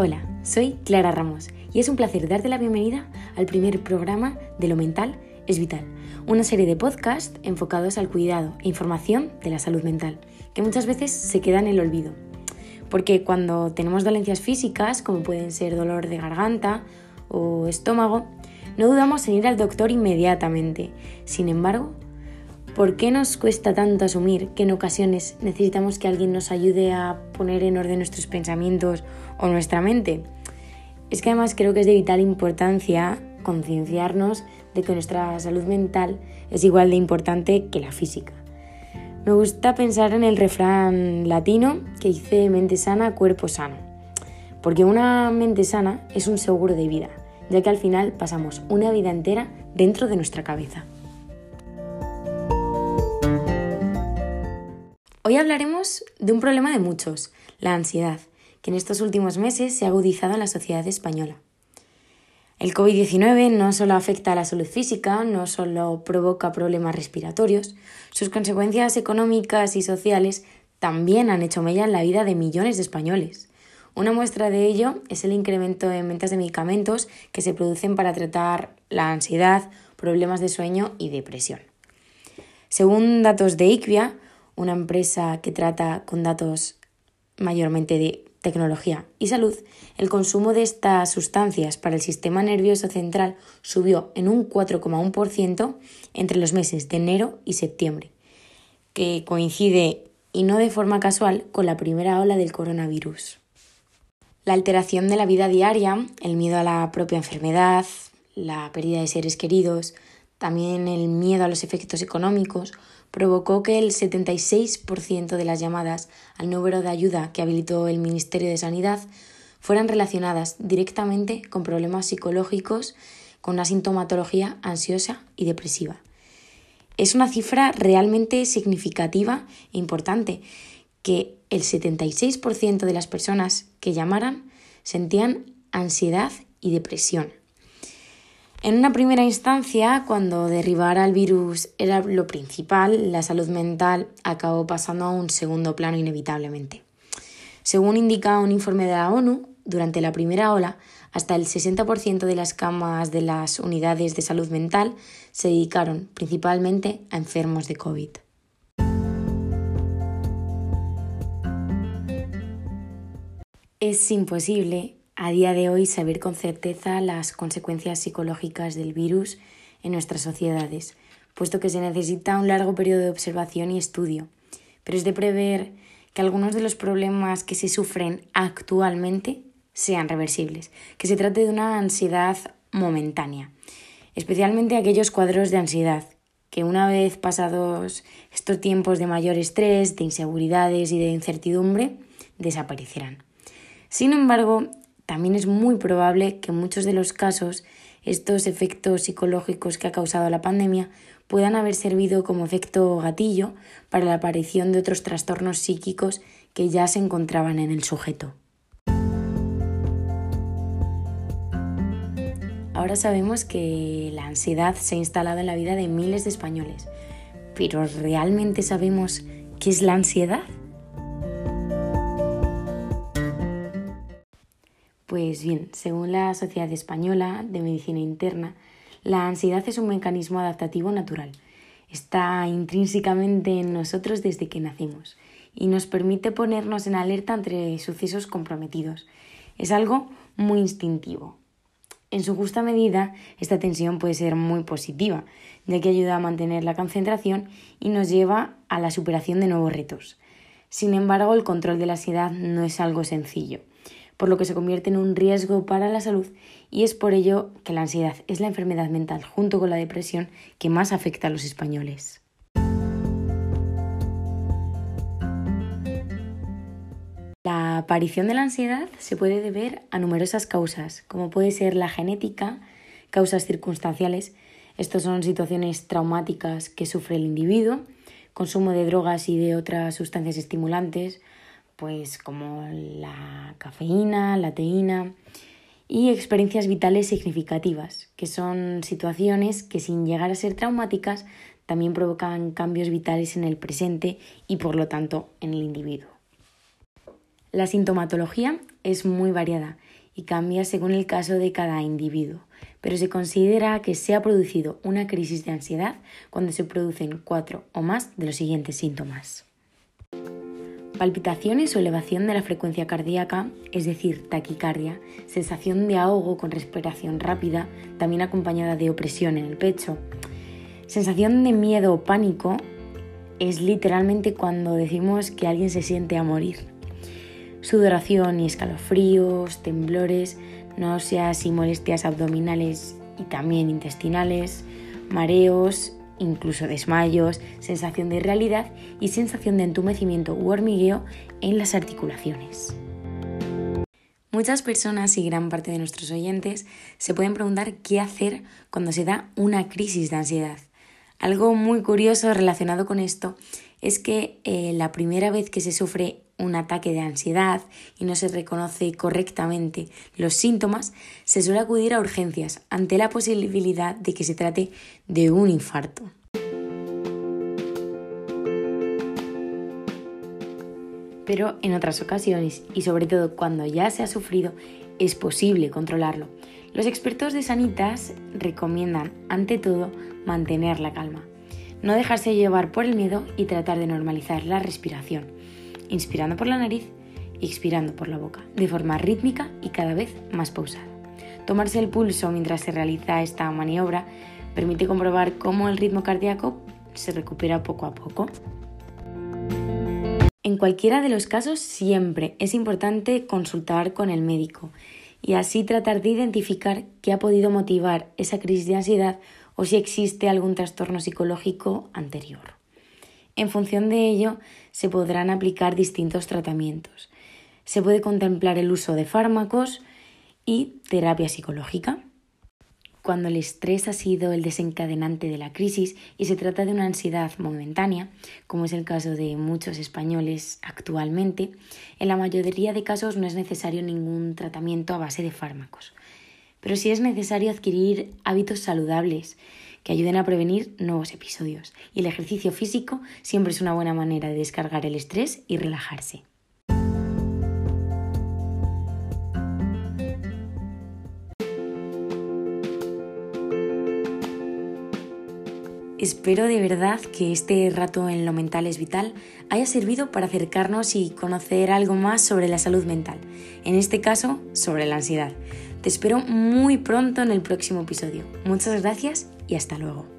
Hola, soy Clara Ramos y es un placer darte la bienvenida al primer programa de Lo Mental es Vital, una serie de podcasts enfocados al cuidado e información de la salud mental, que muchas veces se queda en el olvido. Porque cuando tenemos dolencias físicas, como pueden ser dolor de garganta o estómago, no dudamos en ir al doctor inmediatamente. Sin embargo, ¿por qué nos cuesta tanto asumir que en ocasiones necesitamos que alguien nos ayude a poner en orden nuestros pensamientos o nuestra mente? Es que además creo que es de vital importancia concienciarnos de que nuestra salud mental es igual de importante que la física. Me gusta pensar en el refrán latino que dice mente sana, cuerpo sano. Porque una mente sana es un seguro de vida ya que al final pasamos una vida entera dentro de nuestra cabeza. Hoy hablaremos de un problema de muchos, la ansiedad, que en estos últimos meses se ha agudizado en la sociedad española. El COVID-19 no solo afecta a la salud física, no solo provoca problemas respiratorios, sus consecuencias económicas y sociales también han hecho mella en la vida de millones de españoles. Una muestra de ello es el incremento en ventas de medicamentos que se producen para tratar la ansiedad, problemas de sueño y depresión. Según datos de IQVIA, una empresa que trata con datos mayormente de tecnología y salud, el consumo de estas sustancias para el sistema nervioso central subió en un 4,1% entre los meses de enero y septiembre, que coincide, y no de forma casual, con la primera ola del coronavirus. La alteración de la vida diaria, el miedo a la propia enfermedad, la pérdida de seres queridos, también el miedo a los efectos económicos, provocó que el 76% de las llamadas al número de ayuda que habilitó el Ministerio de Sanidad fueran relacionadas directamente con problemas psicológicos con una sintomatología ansiosa y depresiva. Es una cifra realmente significativa e importante que el 76% de las personas que llamaran sentían ansiedad y depresión. En una primera instancia, cuando derribar al virus era lo principal, la salud mental acabó pasando a un segundo plano inevitablemente. Según indica un informe de la ONU, durante la primera ola, hasta el 60% de las camas de las unidades de salud mental se dedicaron principalmente a enfermos de COVID. Es imposible a día de hoy saber con certeza las consecuencias psicológicas del virus en nuestras sociedades, puesto que se necesita un largo periodo de observación y estudio. Pero es de prever que algunos de los problemas que se sufren actualmente sean reversibles, que se trate de una ansiedad momentánea, especialmente aquellos cuadros de ansiedad que una vez pasados estos tiempos de mayor estrés, de inseguridades y de incertidumbre, desaparecerán. Sin embargo, también es muy probable que en muchos de los casos estos efectos psicológicos que ha causado la pandemia puedan haber servido como efecto gatillo para la aparición de otros trastornos psíquicos que ya se encontraban en el sujeto. Ahora sabemos que la ansiedad se ha instalado en la vida de miles de españoles, pero ¿realmente sabemos qué es la ansiedad? Pues bien, según la Sociedad Española de Medicina Interna, la ansiedad es un mecanismo adaptativo natural. Está intrínsecamente en nosotros desde que nacemos y nos permite ponernos en alerta entre sucesos comprometidos. Es algo muy instintivo. En su justa medida, esta tensión puede ser muy positiva, ya que ayuda a mantener la concentración y nos lleva a la superación de nuevos retos. Sin embargo, el control de la ansiedad no es algo sencillo por lo que se convierte en un riesgo para la salud y es por ello que la ansiedad es la enfermedad mental junto con la depresión que más afecta a los españoles. La aparición de la ansiedad se puede deber a numerosas causas, como puede ser la genética, causas circunstanciales, estas son situaciones traumáticas que sufre el individuo, consumo de drogas y de otras sustancias estimulantes, pues como la cafeína, la teína y experiencias vitales significativas, que son situaciones que sin llegar a ser traumáticas también provocan cambios vitales en el presente y por lo tanto en el individuo. La sintomatología es muy variada y cambia según el caso de cada individuo, pero se considera que se ha producido una crisis de ansiedad cuando se producen cuatro o más de los siguientes síntomas. Palpitaciones o elevación de la frecuencia cardíaca, es decir, taquicardia, sensación de ahogo con respiración rápida, también acompañada de opresión en el pecho. Sensación de miedo o pánico es literalmente cuando decimos que alguien se siente a morir. Sudoración y escalofríos, temblores, náuseas y molestias abdominales y también intestinales, mareos, incluso desmayos, sensación de irrealidad y sensación de entumecimiento u hormigueo en las articulaciones. Muchas personas y gran parte de nuestros oyentes se pueden preguntar qué hacer cuando se da una crisis de ansiedad. Algo muy curioso relacionado con esto es que eh, la primera vez que se sufre un ataque de ansiedad y no se reconoce correctamente los síntomas, se suele acudir a urgencias ante la posibilidad de que se trate de un infarto. Pero en otras ocasiones, y sobre todo cuando ya se ha sufrido, es posible controlarlo. Los expertos de Sanitas recomiendan, ante todo, mantener la calma, no dejarse llevar por el miedo y tratar de normalizar la respiración inspirando por la nariz y expirando por la boca, de forma rítmica y cada vez más pausada. Tomarse el pulso mientras se realiza esta maniobra permite comprobar cómo el ritmo cardíaco se recupera poco a poco. En cualquiera de los casos siempre es importante consultar con el médico y así tratar de identificar qué ha podido motivar esa crisis de ansiedad o si existe algún trastorno psicológico anterior. En función de ello, se podrán aplicar distintos tratamientos. Se puede contemplar el uso de fármacos y terapia psicológica. Cuando el estrés ha sido el desencadenante de la crisis y se trata de una ansiedad momentánea, como es el caso de muchos españoles actualmente, en la mayoría de casos no es necesario ningún tratamiento a base de fármacos. Pero sí es necesario adquirir hábitos saludables que ayuden a prevenir nuevos episodios. Y el ejercicio físico siempre es una buena manera de descargar el estrés y relajarse. Espero de verdad que este rato en lo mental es vital haya servido para acercarnos y conocer algo más sobre la salud mental, en este caso sobre la ansiedad. Te espero muy pronto en el próximo episodio. Muchas gracias y hasta luego.